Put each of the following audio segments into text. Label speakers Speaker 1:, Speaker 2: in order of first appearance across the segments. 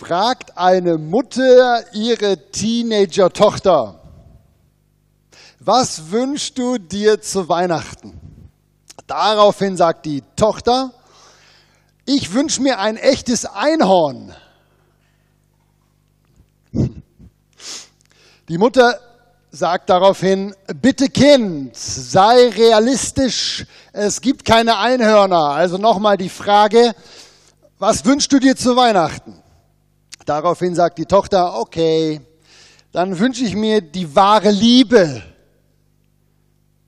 Speaker 1: fragt eine Mutter ihre Teenager-Tochter, was wünschst du dir zu Weihnachten? Daraufhin sagt die Tochter, ich wünsche mir ein echtes Einhorn. Die Mutter sagt daraufhin, bitte Kind, sei realistisch, es gibt keine Einhörner. Also nochmal die Frage, was wünschst du dir zu Weihnachten? Daraufhin sagt die Tochter, okay, dann wünsche ich mir die wahre Liebe.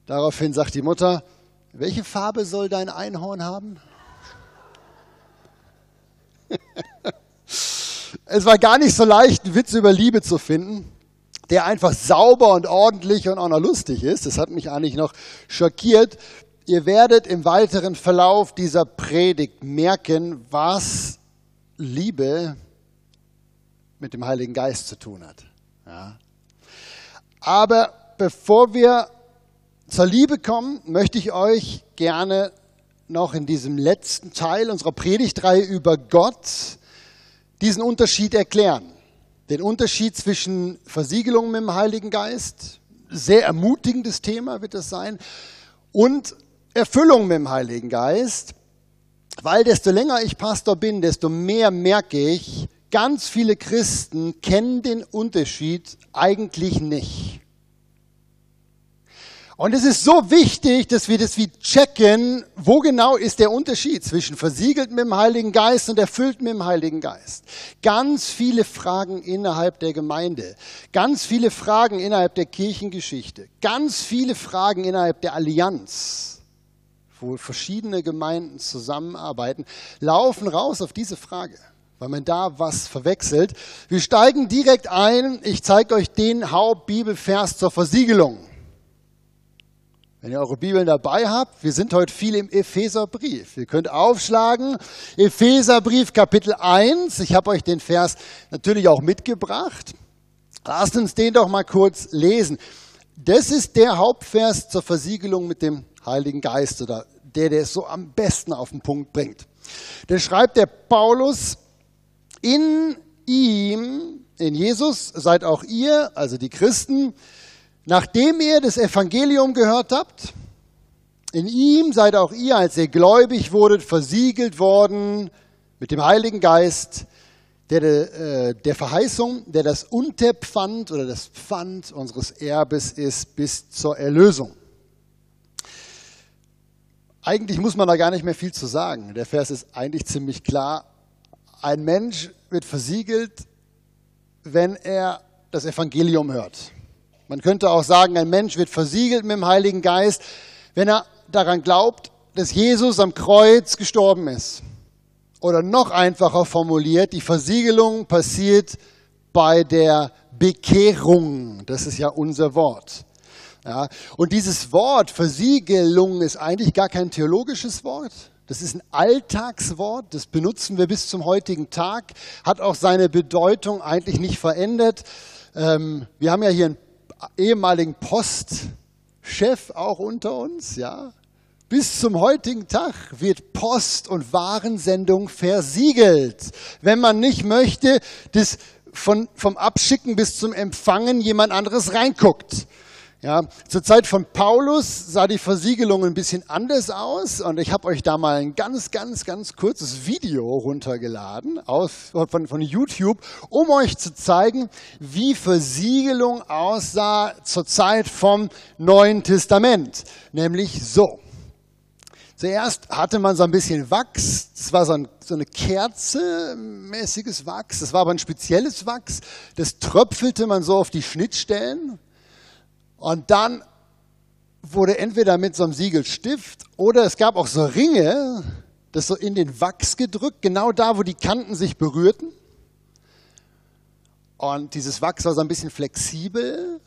Speaker 1: Daraufhin sagt die Mutter, welche Farbe soll dein Einhorn haben? es war gar nicht so leicht, einen Witz über Liebe zu finden, der einfach sauber und ordentlich und auch noch lustig ist. Das hat mich eigentlich noch schockiert. Ihr werdet im weiteren Verlauf dieser Predigt merken, was Liebe mit dem Heiligen Geist zu tun hat. Ja. Aber bevor wir zur Liebe kommen, möchte ich euch gerne noch in diesem letzten Teil unserer Predigtreihe über Gott diesen Unterschied erklären. Den Unterschied zwischen Versiegelung mit dem Heiligen Geist, sehr ermutigendes Thema wird das sein, und Erfüllung mit dem Heiligen Geist, weil desto länger ich Pastor bin, desto mehr merke ich, ganz viele Christen kennen den Unterschied eigentlich nicht. Und es ist so wichtig, dass wir das wie checken, wo genau ist der Unterschied zwischen versiegelt mit dem Heiligen Geist und erfüllt mit dem Heiligen Geist. Ganz viele Fragen innerhalb der Gemeinde, ganz viele Fragen innerhalb der Kirchengeschichte, ganz viele Fragen innerhalb der Allianz, wo verschiedene Gemeinden zusammenarbeiten, laufen raus auf diese Frage weil man da was verwechselt. Wir steigen direkt ein. Ich zeige euch den Hauptbibelvers zur Versiegelung. Wenn ihr eure Bibeln dabei habt, wir sind heute viel im Epheserbrief. Ihr könnt aufschlagen, Epheserbrief Kapitel 1. Ich habe euch den Vers natürlich auch mitgebracht. Lasst uns den doch mal kurz lesen. Das ist der Hauptvers zur Versiegelung mit dem Heiligen Geist oder der, der es so am besten auf den Punkt bringt. Da schreibt der Paulus, in ihm, in Jesus seid auch ihr, also die Christen, Nachdem ihr das Evangelium gehört habt, in ihm seid auch ihr, als ihr gläubig wurdet, versiegelt worden mit dem Heiligen Geist, der, äh, der Verheißung, der das Unterpfand oder das Pfand unseres Erbes ist bis zur Erlösung. Eigentlich muss man da gar nicht mehr viel zu sagen. Der Vers ist eigentlich ziemlich klar. Ein Mensch wird versiegelt, wenn er das Evangelium hört. Man könnte auch sagen, ein Mensch wird versiegelt mit dem Heiligen Geist, wenn er daran glaubt, dass Jesus am Kreuz gestorben ist. Oder noch einfacher formuliert, die Versiegelung passiert bei der Bekehrung. Das ist ja unser Wort. Ja, und dieses Wort Versiegelung ist eigentlich gar kein theologisches Wort. Das ist ein Alltagswort, das benutzen wir bis zum heutigen Tag, hat auch seine Bedeutung eigentlich nicht verändert. Ähm, wir haben ja hier ein ehemaligen Postchef auch unter uns, ja. Bis zum heutigen Tag wird Post- und Warensendung versiegelt. Wenn man nicht möchte, dass von, vom Abschicken bis zum Empfangen jemand anderes reinguckt. Ja, zur Zeit von Paulus sah die Versiegelung ein bisschen anders aus und ich habe euch da mal ein ganz, ganz, ganz kurzes Video runtergeladen aus, von, von YouTube, um euch zu zeigen, wie Versiegelung aussah zur Zeit vom Neuen Testament. Nämlich so. Zuerst hatte man so ein bisschen Wachs, das war so, ein, so eine Kerze-mäßiges Wachs, das war aber ein spezielles Wachs, das tröpfelte man so auf die Schnittstellen und dann wurde entweder mit so einem Siegelstift oder es gab auch so Ringe, das so in den Wachs gedrückt, genau da, wo die Kanten sich berührten. Und dieses Wachs war so ein bisschen flexibel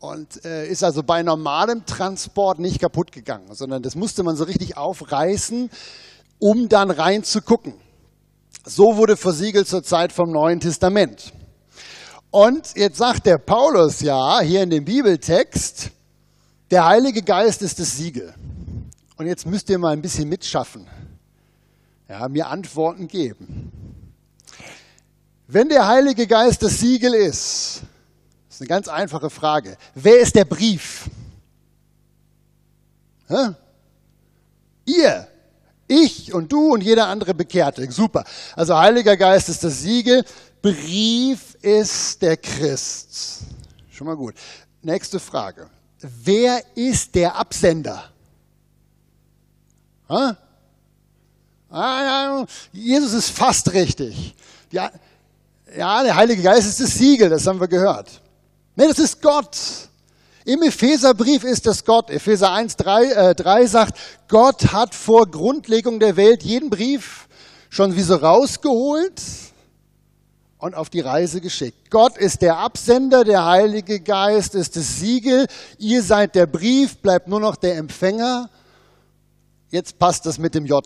Speaker 1: und äh, ist also bei normalem Transport nicht kaputt gegangen, sondern das musste man so richtig aufreißen, um dann reinzugucken. So wurde versiegelt zur Zeit vom Neuen Testament. Und jetzt sagt der Paulus ja hier in dem Bibeltext, der Heilige Geist ist das Siegel. Und jetzt müsst ihr mal ein bisschen mitschaffen, ja, mir Antworten geben. Wenn der Heilige Geist das Siegel ist, ist eine ganz einfache Frage. Wer ist der Brief? Hä? Ihr, ich und du und jeder andere Bekehrte. Super. Also Heiliger Geist ist das Siegel, Brief ist der Christ. Schon mal gut. Nächste Frage. Wer ist der Absender? Ha? Ah, Jesus ist fast richtig. Ja, ja, der Heilige Geist ist das Siegel, das haben wir gehört. Nee, das ist Gott. Im Epheserbrief ist es Gott. Epheser 1, 3, äh, 3 sagt, Gott hat vor Grundlegung der Welt jeden Brief schon wie so rausgeholt und auf die Reise geschickt. Gott ist der Absender, der Heilige Geist ist das Siegel, ihr seid der Brief, bleibt nur noch der Empfänger. Jetzt passt das mit dem J.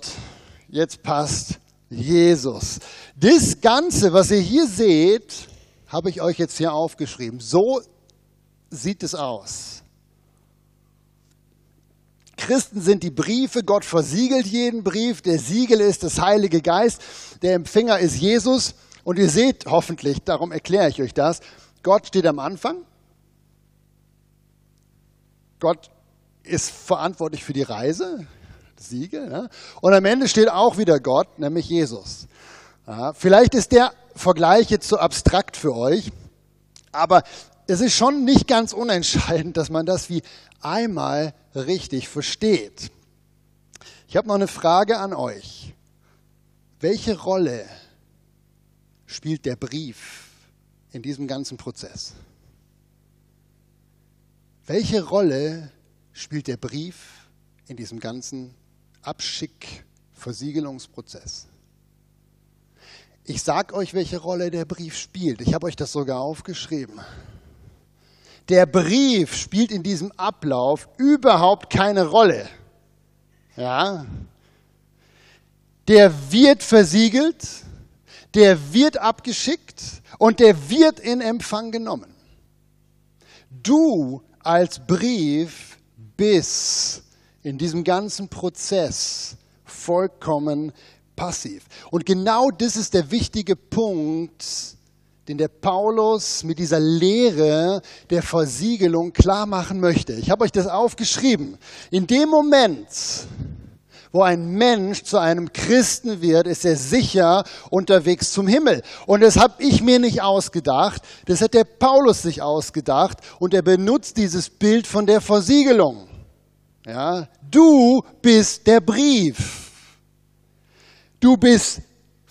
Speaker 1: Jetzt passt Jesus. Das Ganze, was ihr hier seht, habe ich euch jetzt hier aufgeschrieben. So sieht es aus. Christen sind die Briefe, Gott versiegelt jeden Brief, der Siegel ist das Heilige Geist, der Empfänger ist Jesus und ihr seht hoffentlich, darum erkläre ich euch das, Gott steht am Anfang, Gott ist verantwortlich für die Reise, Siegel, ja? und am Ende steht auch wieder Gott, nämlich Jesus. Ja, vielleicht ist der Vergleich jetzt so abstrakt für euch, aber es ist schon nicht ganz unentscheidend, dass man das wie einmal richtig versteht. Ich habe noch eine Frage an euch. Welche Rolle spielt der Brief in diesem ganzen Prozess? Welche Rolle spielt der Brief in diesem ganzen Abschick-Versiegelungsprozess? Ich sage euch, welche Rolle der Brief spielt. Ich habe euch das sogar aufgeschrieben. Der Brief spielt in diesem Ablauf überhaupt keine Rolle. Ja? Der wird versiegelt, der wird abgeschickt und der wird in Empfang genommen. Du als Brief bist in diesem ganzen Prozess vollkommen passiv. Und genau das ist der wichtige Punkt, den der Paulus mit dieser Lehre der Versiegelung klar machen möchte. Ich habe euch das aufgeschrieben. In dem Moment, wo ein Mensch zu einem Christen wird, ist er sicher unterwegs zum Himmel. Und das habe ich mir nicht ausgedacht, das hat der Paulus sich ausgedacht und er benutzt dieses Bild von der Versiegelung. Ja, du bist der Brief. Du bist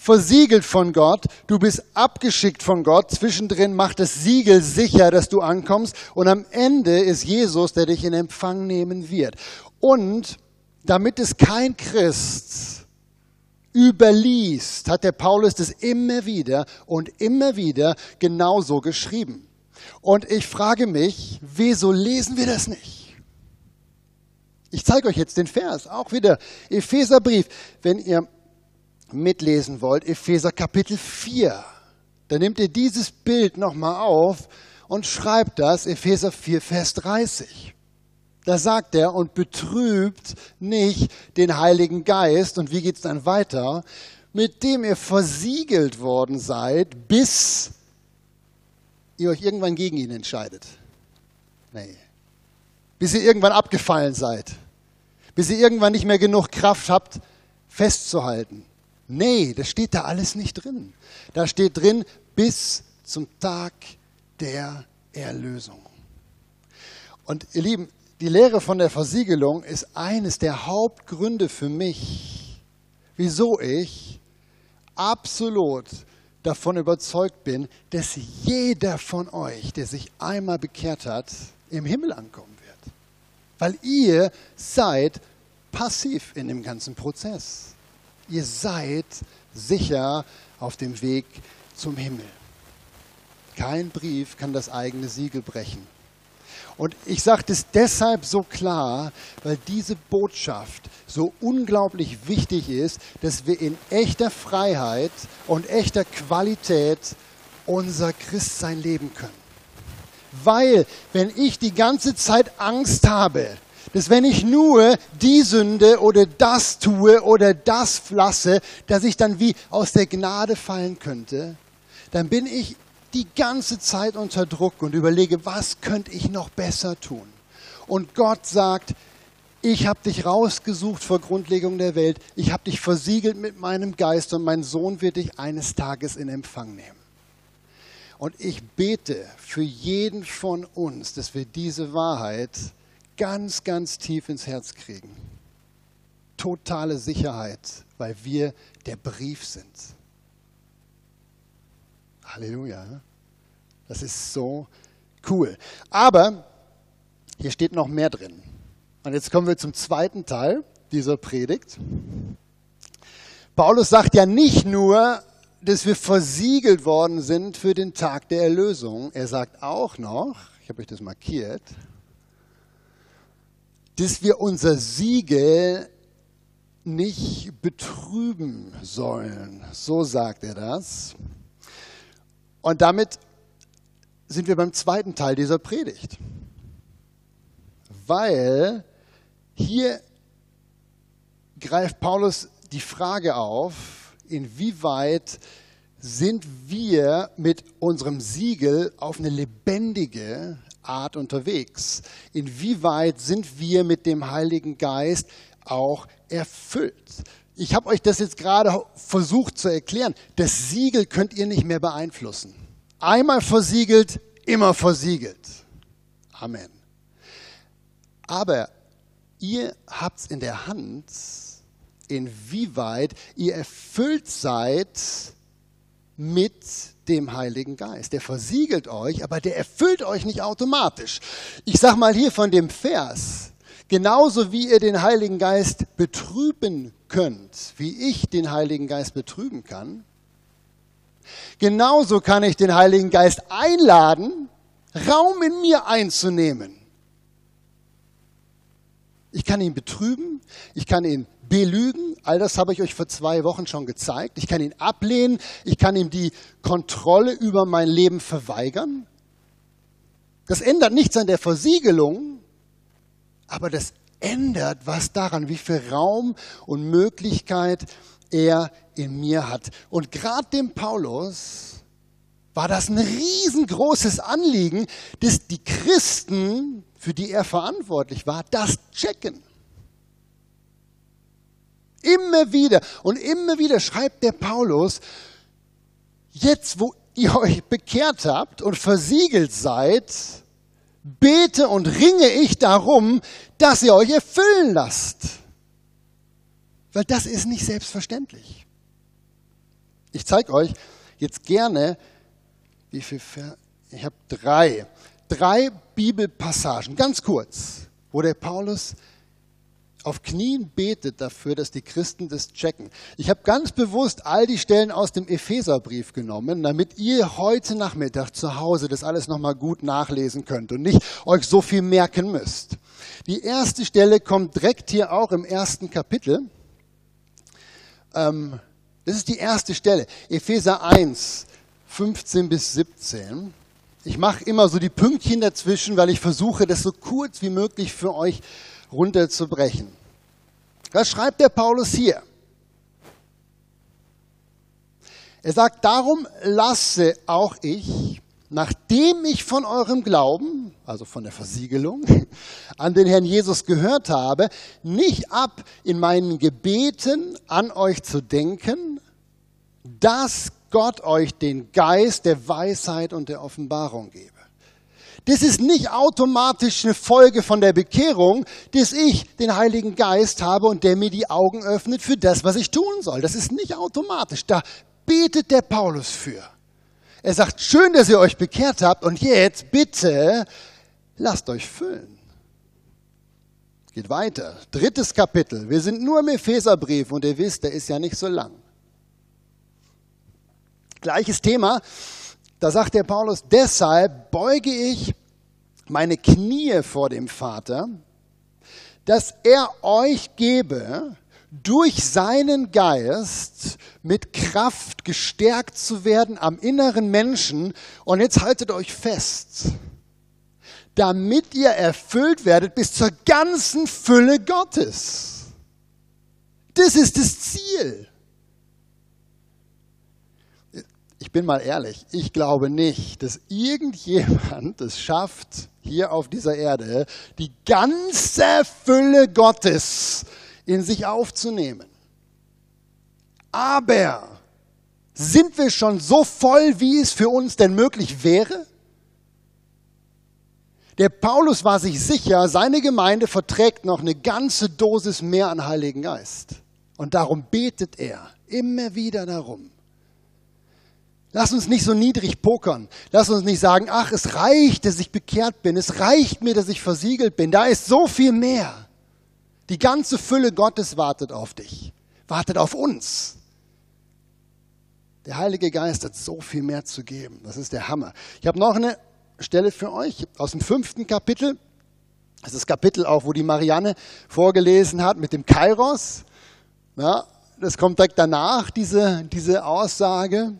Speaker 1: versiegelt von Gott, du bist abgeschickt von Gott, zwischendrin macht das Siegel sicher, dass du ankommst und am Ende ist Jesus, der dich in Empfang nehmen wird. Und damit es kein Christ überliest, hat der Paulus das immer wieder und immer wieder genauso geschrieben. Und ich frage mich, wieso lesen wir das nicht? Ich zeige euch jetzt den Vers, auch wieder Epheserbrief. Wenn ihr mitlesen wollt, Epheser Kapitel 4, dann nehmt ihr dieses Bild nochmal auf und schreibt das, Epheser 4, Vers 30. Da sagt er, und betrübt nicht den Heiligen Geist, und wie geht es dann weiter, mit dem ihr versiegelt worden seid, bis ihr euch irgendwann gegen ihn entscheidet. Nee. Bis ihr irgendwann abgefallen seid. Bis ihr irgendwann nicht mehr genug Kraft habt, festzuhalten. Nee, das steht da alles nicht drin. Da steht drin, bis zum Tag der Erlösung. Und ihr Lieben, die Lehre von der Versiegelung ist eines der Hauptgründe für mich, wieso ich absolut davon überzeugt bin, dass jeder von euch, der sich einmal bekehrt hat, im Himmel ankommen wird. Weil ihr seid passiv in dem ganzen Prozess ihr seid sicher auf dem Weg zum Himmel. Kein Brief kann das eigene Siegel brechen. Und ich sage das deshalb so klar, weil diese Botschaft so unglaublich wichtig ist, dass wir in echter Freiheit und echter Qualität unser Christsein leben können. Weil, wenn ich die ganze Zeit Angst habe, dass wenn ich nur die Sünde oder das tue oder das lasse, dass ich dann wie aus der Gnade fallen könnte, dann bin ich die ganze Zeit unter Druck und überlege, was könnte ich noch besser tun? Und Gott sagt, ich habe dich rausgesucht vor Grundlegung der Welt, ich habe dich versiegelt mit meinem Geist und mein Sohn wird dich eines Tages in Empfang nehmen. Und ich bete für jeden von uns, dass wir diese Wahrheit ganz, ganz tief ins Herz kriegen. Totale Sicherheit, weil wir der Brief sind. Halleluja. Das ist so cool. Aber hier steht noch mehr drin. Und jetzt kommen wir zum zweiten Teil dieser Predigt. Paulus sagt ja nicht nur, dass wir versiegelt worden sind für den Tag der Erlösung. Er sagt auch noch, ich habe euch das markiert, dass wir unser Siegel nicht betrüben sollen. So sagt er das. Und damit sind wir beim zweiten Teil dieser Predigt. Weil hier greift Paulus die Frage auf, inwieweit sind wir mit unserem Siegel auf eine lebendige Art unterwegs? Inwieweit sind wir mit dem Heiligen Geist auch erfüllt? Ich habe euch das jetzt gerade versucht zu erklären. Das Siegel könnt ihr nicht mehr beeinflussen. Einmal versiegelt, immer versiegelt. Amen. Aber ihr habt es in der Hand, inwieweit ihr erfüllt seid mit dem Heiligen Geist. Der versiegelt euch, aber der erfüllt euch nicht automatisch. Ich sage mal hier von dem Vers, genauso wie ihr den Heiligen Geist betrüben könnt, wie ich den Heiligen Geist betrüben kann, genauso kann ich den Heiligen Geist einladen, Raum in mir einzunehmen. Ich kann ihn betrüben, ich kann ihn belügen, all das habe ich euch vor zwei Wochen schon gezeigt. Ich kann ihn ablehnen, ich kann ihm die Kontrolle über mein Leben verweigern. Das ändert nichts an der Versiegelung, aber das ändert was daran, wie viel Raum und Möglichkeit er in mir hat. Und gerade dem Paulus war das ein riesengroßes Anliegen, dass die Christen, für die er verantwortlich war, das checken. Immer wieder und immer wieder schreibt der Paulus, jetzt wo ihr euch bekehrt habt und versiegelt seid, bete und ringe ich darum, dass ihr euch erfüllen lasst. Weil das ist nicht selbstverständlich. Ich zeige euch jetzt gerne, wie viel, Ver ich habe drei, drei Bibelpassagen, ganz kurz, wo der Paulus auf Knien betet dafür, dass die Christen das checken. Ich habe ganz bewusst all die Stellen aus dem Epheserbrief genommen, damit ihr heute Nachmittag zu Hause das alles nochmal gut nachlesen könnt und nicht euch so viel merken müsst. Die erste Stelle kommt direkt hier auch im ersten Kapitel. Ähm, das ist die erste Stelle. Epheser 1, 15 bis 17. Ich mache immer so die Pünktchen dazwischen, weil ich versuche, das so kurz wie möglich für euch runterzubrechen. Was schreibt der Paulus hier? Er sagt, darum lasse auch ich, nachdem ich von eurem Glauben, also von der Versiegelung, an den Herrn Jesus gehört habe, nicht ab, in meinen Gebeten an euch zu denken, dass Gott euch den Geist der Weisheit und der Offenbarung gebe. Das ist nicht automatisch eine Folge von der Bekehrung, dass ich den Heiligen Geist habe und der mir die Augen öffnet für das, was ich tun soll. Das ist nicht automatisch. Da betet der Paulus für. Er sagt, schön, dass ihr euch bekehrt habt und jetzt bitte lasst euch füllen. Geht weiter. Drittes Kapitel. Wir sind nur im Epheserbrief und ihr wisst, der ist ja nicht so lang. Gleiches Thema. Da sagt der Paulus, deshalb beuge ich meine Knie vor dem Vater, dass er euch gebe, durch seinen Geist mit Kraft gestärkt zu werden am inneren Menschen. Und jetzt haltet euch fest, damit ihr erfüllt werdet bis zur ganzen Fülle Gottes. Das ist das Ziel bin mal ehrlich, ich glaube nicht, dass irgendjemand es schafft, hier auf dieser Erde die ganze Fülle Gottes in sich aufzunehmen. Aber sind wir schon so voll, wie es für uns denn möglich wäre? Der Paulus war sich sicher, seine Gemeinde verträgt noch eine ganze Dosis mehr an Heiligen Geist. Und darum betet er immer wieder darum. Lass uns nicht so niedrig pokern. Lass uns nicht sagen, ach, es reicht, dass ich bekehrt bin. Es reicht mir, dass ich versiegelt bin. Da ist so viel mehr. Die ganze Fülle Gottes wartet auf dich, wartet auf uns. Der Heilige Geist hat so viel mehr zu geben. Das ist der Hammer. Ich habe noch eine Stelle für euch aus dem fünften Kapitel. Das ist das Kapitel auch, wo die Marianne vorgelesen hat mit dem Kairos. Ja, das kommt direkt danach, diese, diese Aussage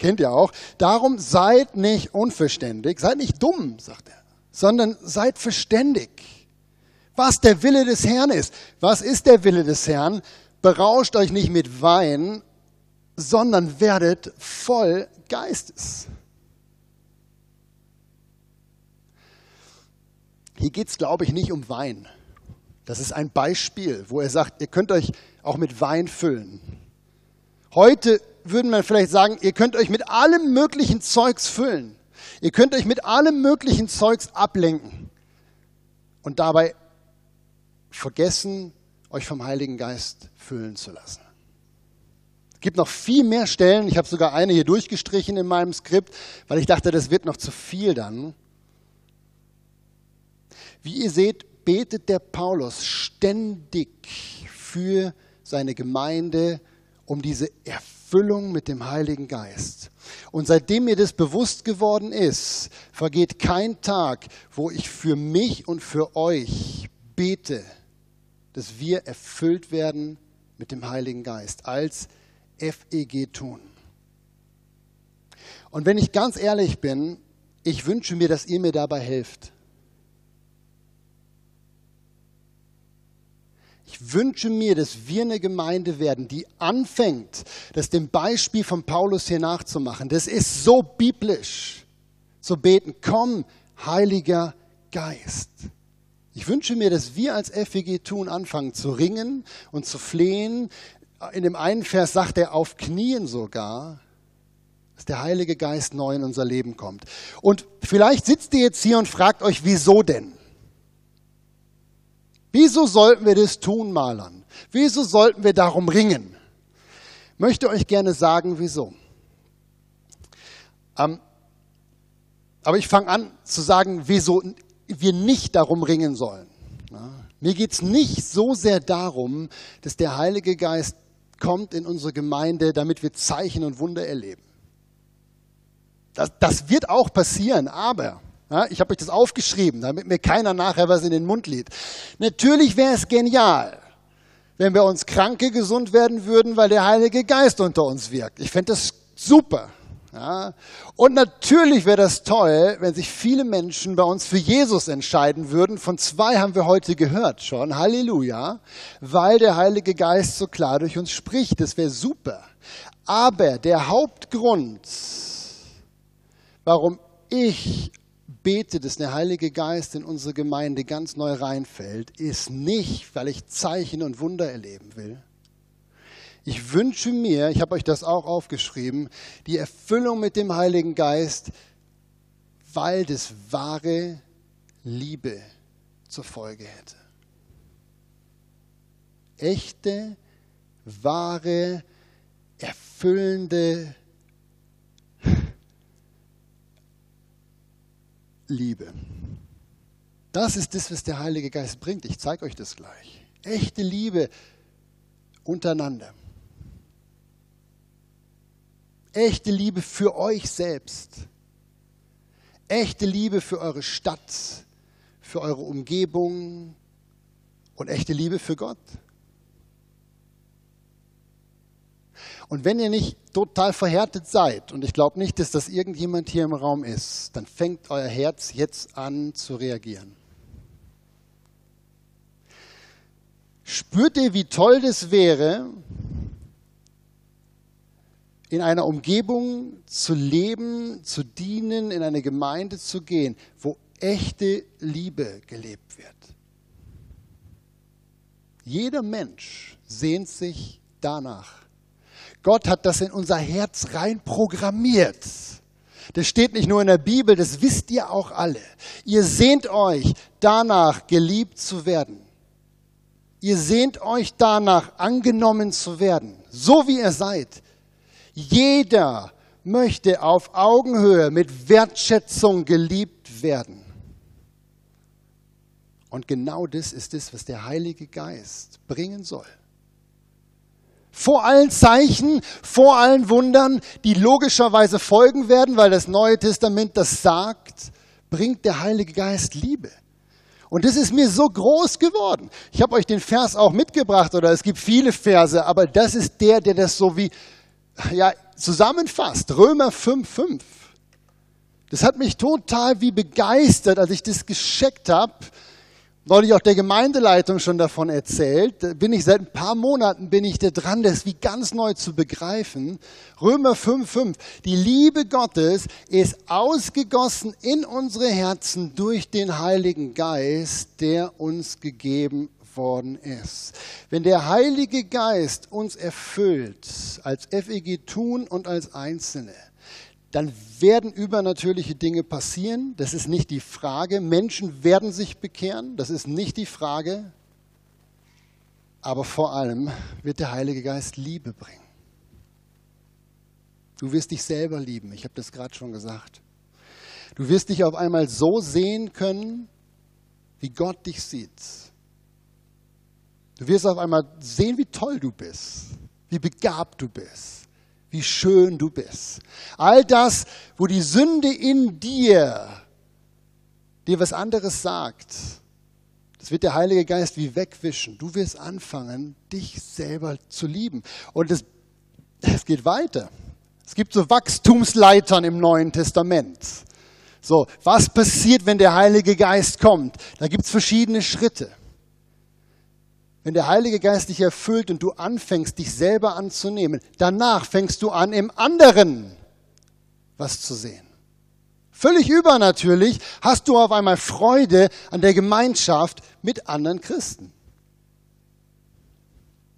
Speaker 1: kennt ihr auch. Darum seid nicht unverständig, seid nicht dumm, sagt er, sondern seid verständig. Was der Wille des Herrn ist. Was ist der Wille des Herrn? Berauscht euch nicht mit Wein, sondern werdet voll Geistes. Hier geht es, glaube ich, nicht um Wein. Das ist ein Beispiel, wo er sagt, ihr könnt euch auch mit Wein füllen. Heute würden wir vielleicht sagen, ihr könnt euch mit allem möglichen Zeugs füllen. Ihr könnt euch mit allem möglichen Zeugs ablenken und dabei vergessen, euch vom Heiligen Geist füllen zu lassen. Es gibt noch viel mehr Stellen. Ich habe sogar eine hier durchgestrichen in meinem Skript, weil ich dachte, das wird noch zu viel dann. Wie ihr seht, betet der Paulus ständig für seine Gemeinde um diese Erfüllung mit dem Heiligen Geist. Und seitdem mir das bewusst geworden ist, vergeht kein Tag, wo ich für mich und für euch bete, dass wir erfüllt werden mit dem Heiligen Geist als FEG tun. Und wenn ich ganz ehrlich bin, ich wünsche mir, dass ihr mir dabei helft. Ich wünsche mir, dass wir eine Gemeinde werden, die anfängt, das dem Beispiel von Paulus hier nachzumachen. Das ist so biblisch. Zu beten, komm, Heiliger Geist. Ich wünsche mir, dass wir als FEG tun anfangen zu ringen und zu flehen. In dem einen Vers sagt er auf Knien sogar, dass der Heilige Geist neu in unser Leben kommt. Und vielleicht sitzt ihr jetzt hier und fragt euch, wieso denn? Wieso sollten wir das tun, Malern? Wieso sollten wir darum ringen? Ich möchte euch gerne sagen, wieso. Ähm, aber ich fange an zu sagen, wieso wir nicht darum ringen sollen. Ja, mir geht es nicht so sehr darum, dass der Heilige Geist kommt in unsere Gemeinde, damit wir Zeichen und Wunder erleben. Das, das wird auch passieren, aber ja, ich habe euch das aufgeschrieben, damit mir keiner nachher was in den Mund lädt. Natürlich wäre es genial, wenn wir uns Kranke gesund werden würden, weil der Heilige Geist unter uns wirkt. Ich fände das super. Ja. Und natürlich wäre das toll, wenn sich viele Menschen bei uns für Jesus entscheiden würden. Von zwei haben wir heute gehört schon. Halleluja. Weil der Heilige Geist so klar durch uns spricht. Das wäre super. Aber der Hauptgrund, warum ich bete, dass der Heilige Geist in unsere Gemeinde ganz neu reinfällt, ist nicht, weil ich Zeichen und Wunder erleben will. Ich wünsche mir, ich habe euch das auch aufgeschrieben, die Erfüllung mit dem Heiligen Geist, weil das wahre Liebe zur Folge hätte. Echte, wahre, erfüllende Liebe. Das ist das, was der Heilige Geist bringt. Ich zeige euch das gleich. Echte Liebe untereinander. Echte Liebe für euch selbst. Echte Liebe für eure Stadt, für eure Umgebung und echte Liebe für Gott. Und wenn ihr nicht total verhärtet seid, und ich glaube nicht, dass das irgendjemand hier im Raum ist, dann fängt euer Herz jetzt an zu reagieren. Spürt ihr, wie toll das wäre, in einer Umgebung zu leben, zu dienen, in eine Gemeinde zu gehen, wo echte Liebe gelebt wird. Jeder Mensch sehnt sich danach. Gott hat das in unser Herz rein programmiert. Das steht nicht nur in der Bibel, das wisst ihr auch alle. Ihr sehnt euch danach, geliebt zu werden. Ihr sehnt euch danach, angenommen zu werden, so wie ihr seid. Jeder möchte auf Augenhöhe mit Wertschätzung geliebt werden. Und genau das ist es, was der Heilige Geist bringen soll. Vor allen Zeichen, vor allen Wundern, die logischerweise folgen werden, weil das Neue Testament das sagt, bringt der Heilige Geist Liebe. Und das ist mir so groß geworden. Ich habe euch den Vers auch mitgebracht, oder es gibt viele Verse, aber das ist der, der das so wie ja, zusammenfasst. Römer 5,5. Das hat mich total wie begeistert, als ich das gescheckt habe neulich auch der Gemeindeleitung schon davon erzählt. Bin ich seit ein paar Monaten bin ich da dran, das wie ganz neu zu begreifen. Römer 5,5. Die Liebe Gottes ist ausgegossen in unsere Herzen durch den Heiligen Geist, der uns gegeben worden ist. Wenn der Heilige Geist uns erfüllt, als FEG tun und als Einzelne, dann werden übernatürliche Dinge passieren. Das ist nicht die Frage. Menschen werden sich bekehren. Das ist nicht die Frage. Aber vor allem wird der Heilige Geist Liebe bringen. Du wirst dich selber lieben. Ich habe das gerade schon gesagt. Du wirst dich auf einmal so sehen können, wie Gott dich sieht. Du wirst auf einmal sehen, wie toll du bist, wie begabt du bist wie schön du bist. All das, wo die Sünde in dir dir was anderes sagt, das wird der Heilige Geist wie wegwischen. Du wirst anfangen, dich selber zu lieben. Und es, es geht weiter. Es gibt so Wachstumsleitern im Neuen Testament. So, was passiert, wenn der Heilige Geist kommt? Da gibt es verschiedene Schritte. Wenn der Heilige Geist dich erfüllt und du anfängst, dich selber anzunehmen, danach fängst du an, im anderen was zu sehen. Völlig übernatürlich hast du auf einmal Freude an der Gemeinschaft mit anderen Christen.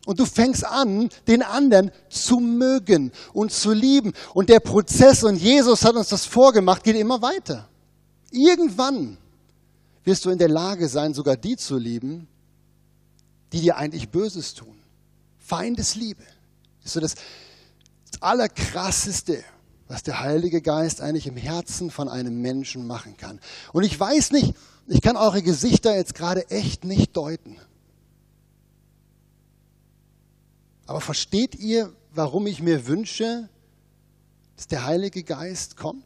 Speaker 1: Und du fängst an, den anderen zu mögen und zu lieben. Und der Prozess, und Jesus hat uns das vorgemacht, geht immer weiter. Irgendwann wirst du in der Lage sein, sogar die zu lieben, die dir eigentlich Böses tun. Feindesliebe ist so das, Allerkrasseste, was der Heilige Geist eigentlich im Herzen von einem Menschen machen kann. Und ich weiß nicht, ich kann eure Gesichter jetzt gerade echt nicht deuten. Aber versteht ihr, warum ich mir wünsche, dass der Heilige Geist kommt?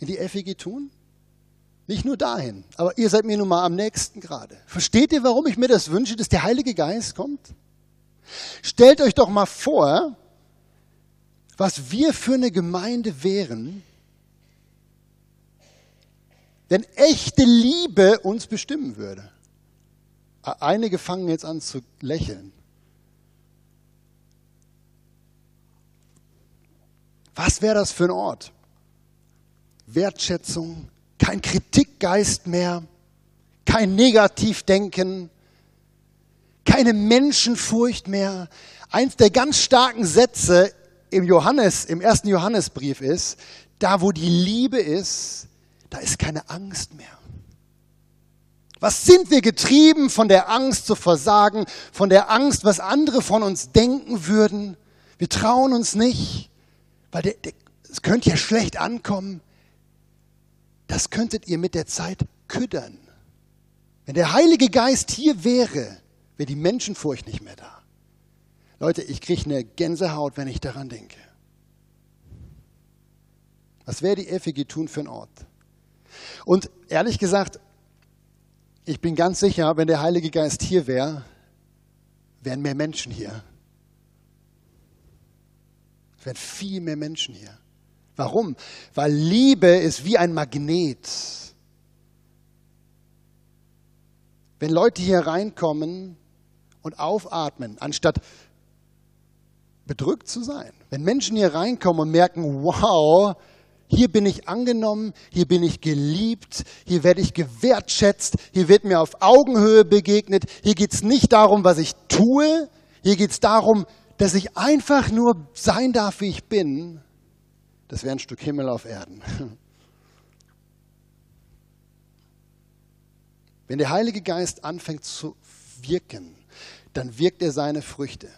Speaker 1: In die FEG tun? Nicht nur dahin, aber ihr seid mir nun mal am nächsten gerade. Versteht ihr, warum ich mir das wünsche, dass der Heilige Geist kommt? Stellt euch doch mal vor, was wir für eine Gemeinde wären, wenn echte Liebe uns bestimmen würde. Einige fangen jetzt an zu lächeln. Was wäre das für ein Ort? Wertschätzung, kein Kritikgeist mehr, kein Negativdenken, keine Menschenfurcht mehr. Eins der ganz starken Sätze im Johannes, im ersten Johannesbrief ist, da wo die Liebe ist, da ist keine Angst mehr. Was sind wir getrieben von der Angst zu versagen, von der Angst, was andere von uns denken würden? Wir trauen uns nicht, weil es könnte ja schlecht ankommen das könntet ihr mit der Zeit küddern. Wenn der Heilige Geist hier wäre, wäre die Menschenfurcht nicht mehr da. Leute, ich kriege eine Gänsehaut, wenn ich daran denke. Was wäre die FEG tun für ein Ort? Und ehrlich gesagt, ich bin ganz sicher, wenn der Heilige Geist hier wäre, wären mehr Menschen hier. Es wären viel mehr Menschen hier. Warum? Weil Liebe ist wie ein Magnet. Wenn Leute hier reinkommen und aufatmen, anstatt bedrückt zu sein. Wenn Menschen hier reinkommen und merken, wow, hier bin ich angenommen, hier bin ich geliebt, hier werde ich gewertschätzt, hier wird mir auf Augenhöhe begegnet, hier geht es nicht darum, was ich tue, hier geht es darum, dass ich einfach nur sein darf, wie ich bin. Das wäre ein Stück Himmel auf Erden. Wenn der Heilige Geist anfängt zu wirken, dann wirkt er seine Früchte.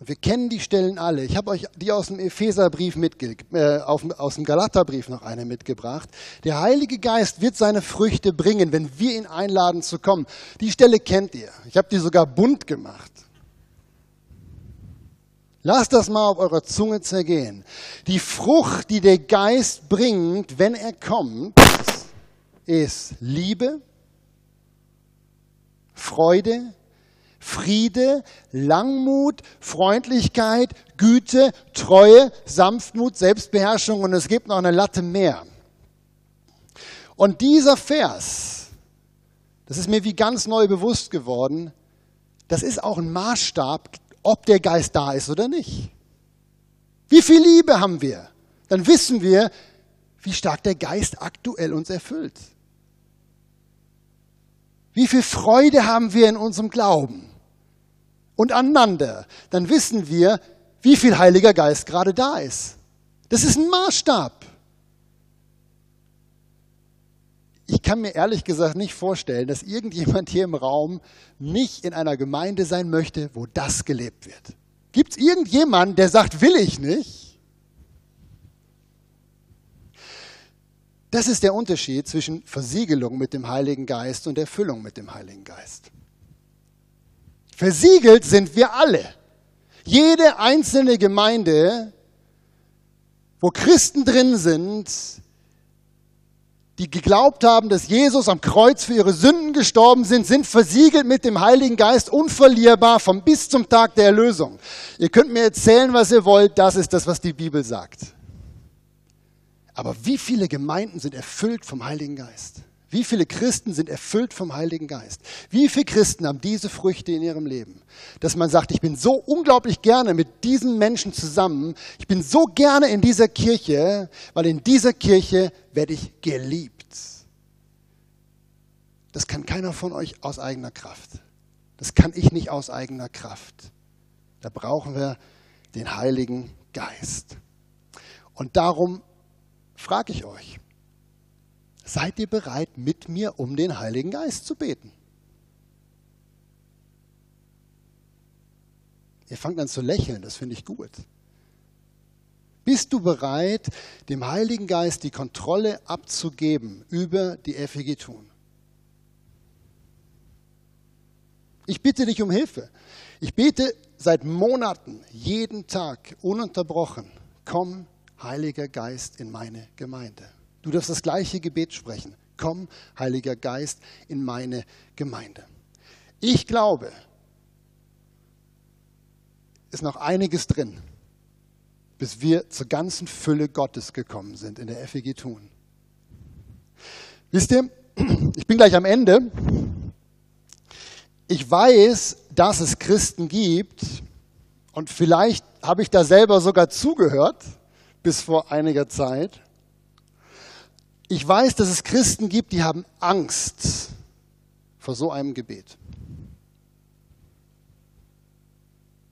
Speaker 1: Und wir kennen die Stellen alle. Ich habe euch die aus dem Epheserbrief mitge äh, aus dem Galaterbrief noch eine mitgebracht. Der Heilige Geist wird seine Früchte bringen, wenn wir ihn einladen zu kommen. Die Stelle kennt ihr. Ich habe die sogar bunt gemacht. Lasst das mal auf eurer Zunge zergehen. Die Frucht, die der Geist bringt, wenn er kommt, ist Liebe, Freude, Friede, Langmut, Freundlichkeit, Güte, Treue, Sanftmut, Selbstbeherrschung und es gibt noch eine Latte mehr. Und dieser Vers, das ist mir wie ganz neu bewusst geworden, das ist auch ein Maßstab, ob der Geist da ist oder nicht. Wie viel Liebe haben wir? Dann wissen wir, wie stark der Geist aktuell uns erfüllt. Wie viel Freude haben wir in unserem Glauben? und aneinander, dann wissen wir, wie viel Heiliger Geist gerade da ist. Das ist ein Maßstab. Ich kann mir ehrlich gesagt nicht vorstellen, dass irgendjemand hier im Raum nicht in einer Gemeinde sein möchte, wo das gelebt wird. Gibt es irgendjemanden, der sagt, will ich nicht? Das ist der Unterschied zwischen Versiegelung mit dem Heiligen Geist und Erfüllung mit dem Heiligen Geist. Versiegelt sind wir alle. Jede einzelne Gemeinde, wo Christen drin sind, die geglaubt haben, dass Jesus am Kreuz für ihre Sünden gestorben sind, sind versiegelt mit dem Heiligen Geist, unverlierbar vom bis zum Tag der Erlösung. Ihr könnt mir erzählen, was ihr wollt, das ist das, was die Bibel sagt. Aber wie viele Gemeinden sind erfüllt vom Heiligen Geist? Wie viele Christen sind erfüllt vom Heiligen Geist? Wie viele Christen haben diese Früchte in ihrem Leben? Dass man sagt, ich bin so unglaublich gerne mit diesen Menschen zusammen. Ich bin so gerne in dieser Kirche, weil in dieser Kirche werde ich geliebt. Das kann keiner von euch aus eigener Kraft. Das kann ich nicht aus eigener Kraft. Da brauchen wir den Heiligen Geist. Und darum frage ich euch, Seid ihr bereit, mit mir um den Heiligen Geist zu beten? Ihr fangt an zu lächeln, das finde ich gut. Bist du bereit, dem Heiligen Geist die Kontrolle abzugeben über die FEG Tun? Ich bitte dich um Hilfe. Ich bete seit Monaten, jeden Tag, ununterbrochen, komm, Heiliger Geist, in meine Gemeinde. Du darfst das gleiche Gebet sprechen. Komm, Heiliger Geist, in meine Gemeinde. Ich glaube, ist noch einiges drin, bis wir zur ganzen Fülle Gottes gekommen sind in der FEG Tun. Wisst ihr, ich bin gleich am Ende. Ich weiß, dass es Christen gibt und vielleicht habe ich da selber sogar zugehört bis vor einiger Zeit ich weiß, dass es Christen gibt, die haben Angst vor so einem Gebet.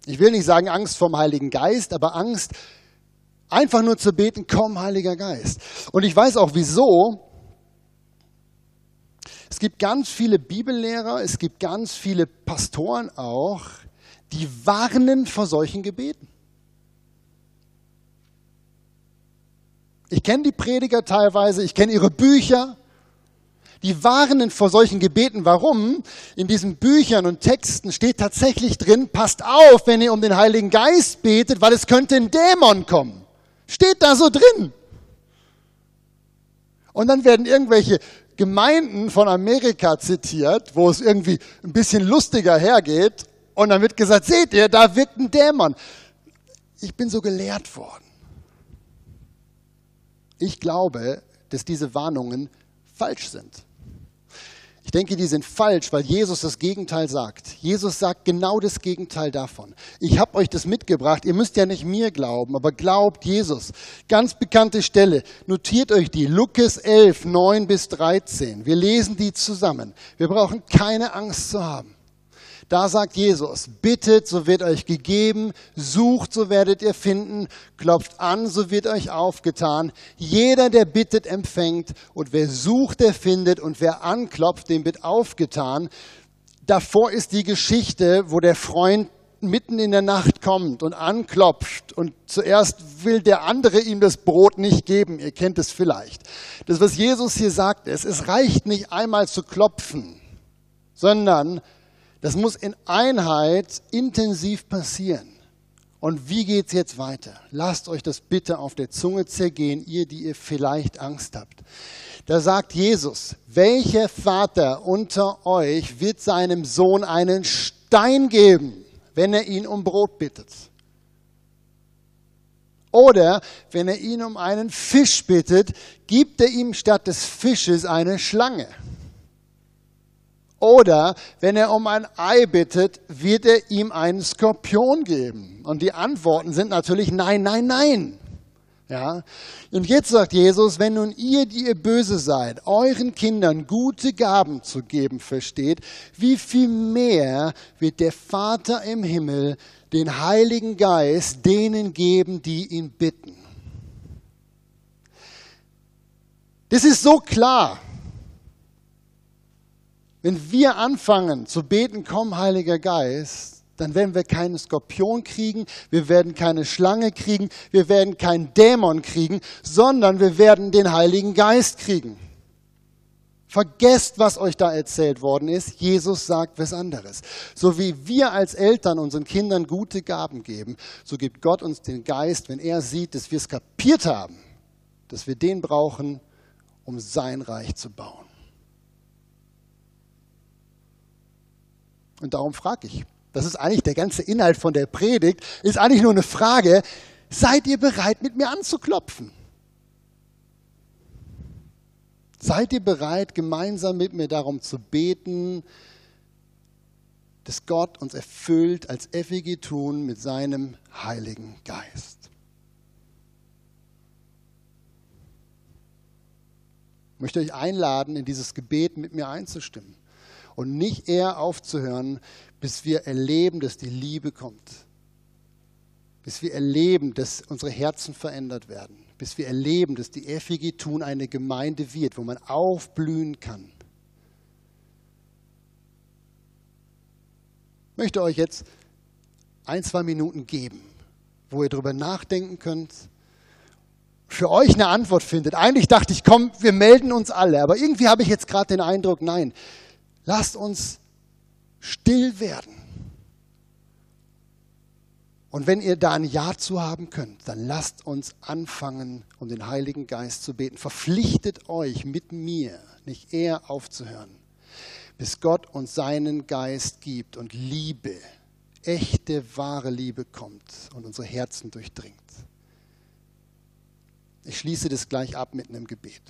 Speaker 1: Ich will nicht sagen Angst vom Heiligen Geist, aber Angst, einfach nur zu beten, komm, Heiliger Geist. Und ich weiß auch wieso. Es gibt ganz viele Bibellehrer, es gibt ganz viele Pastoren auch, die warnen vor solchen Gebeten. Ich kenne die Prediger teilweise, ich kenne ihre Bücher. Die warnen vor solchen Gebeten. Warum? In diesen Büchern und Texten steht tatsächlich drin, passt auf, wenn ihr um den Heiligen Geist betet, weil es könnte ein Dämon kommen. Steht da so drin. Und dann werden irgendwelche Gemeinden von Amerika zitiert, wo es irgendwie ein bisschen lustiger hergeht. Und dann wird gesagt, seht ihr, da wirkt ein Dämon. Ich bin so gelehrt worden. Ich glaube, dass diese Warnungen falsch sind. Ich denke, die sind falsch, weil Jesus das Gegenteil sagt. Jesus sagt genau das Gegenteil davon. Ich habe euch das mitgebracht. Ihr müsst ja nicht mir glauben, aber glaubt Jesus. Ganz bekannte Stelle. Notiert euch die. Lukas 11, 9 bis 13. Wir lesen die zusammen. Wir brauchen keine Angst zu haben. Da sagt Jesus, bittet, so wird euch gegeben, sucht, so werdet ihr finden, klopft an, so wird euch aufgetan. Jeder, der bittet, empfängt und wer sucht, der findet und wer anklopft, dem wird aufgetan. Davor ist die Geschichte, wo der Freund mitten in der Nacht kommt und anklopft und zuerst will der andere ihm das Brot nicht geben. Ihr kennt es vielleicht. Das, was Jesus hier sagt, ist, es reicht nicht einmal zu klopfen, sondern das muss in Einheit intensiv passieren. Und wie geht's jetzt weiter? Lasst euch das bitte auf der Zunge zergehen, ihr, die ihr vielleicht Angst habt. Da sagt Jesus, welcher Vater unter euch wird seinem Sohn einen Stein geben, wenn er ihn um Brot bittet? Oder wenn er ihn um einen Fisch bittet, gibt er ihm statt des Fisches eine Schlange. Oder wenn er um ein Ei bittet, wird er ihm einen Skorpion geben. Und die Antworten sind natürlich nein, nein, nein. Ja? Und jetzt sagt Jesus, wenn nun ihr, die ihr böse seid, euren Kindern gute Gaben zu geben versteht, wie viel mehr wird der Vater im Himmel den Heiligen Geist denen geben, die ihn bitten. Das ist so klar. Wenn wir anfangen zu beten, komm Heiliger Geist, dann werden wir keinen Skorpion kriegen, wir werden keine Schlange kriegen, wir werden keinen Dämon kriegen, sondern wir werden den Heiligen Geist kriegen. Vergesst, was euch da erzählt worden ist. Jesus sagt was anderes. So wie wir als Eltern unseren Kindern gute Gaben geben, so gibt Gott uns den Geist, wenn er sieht, dass wir es kapiert haben, dass wir den brauchen, um sein Reich zu bauen. Und darum frage ich, das ist eigentlich der ganze Inhalt von der Predigt, ist eigentlich nur eine Frage, seid ihr bereit, mit mir anzuklopfen? Seid ihr bereit, gemeinsam mit mir darum zu beten, dass Gott uns erfüllt als FEG tun mit seinem Heiligen Geist? Ich möchte euch einladen, in dieses Gebet mit mir einzustimmen und nicht eher aufzuhören, bis wir erleben, dass die Liebe kommt. Bis wir erleben, dass unsere Herzen verändert werden. Bis wir erleben, dass die FEG Tun eine Gemeinde wird, wo man aufblühen kann. Ich möchte euch jetzt ein, zwei Minuten geben, wo ihr darüber nachdenken könnt, für euch eine Antwort findet. Eigentlich dachte ich, komm, wir melden uns alle, aber irgendwie habe ich jetzt gerade den Eindruck, nein, Lasst uns still werden. Und wenn ihr da ein Ja zu haben könnt, dann lasst uns anfangen, um den Heiligen Geist zu beten. Verpflichtet euch mit mir, nicht eher aufzuhören, bis Gott uns seinen Geist gibt und Liebe, echte, wahre Liebe kommt und unsere Herzen durchdringt. Ich schließe das gleich ab mit einem Gebet.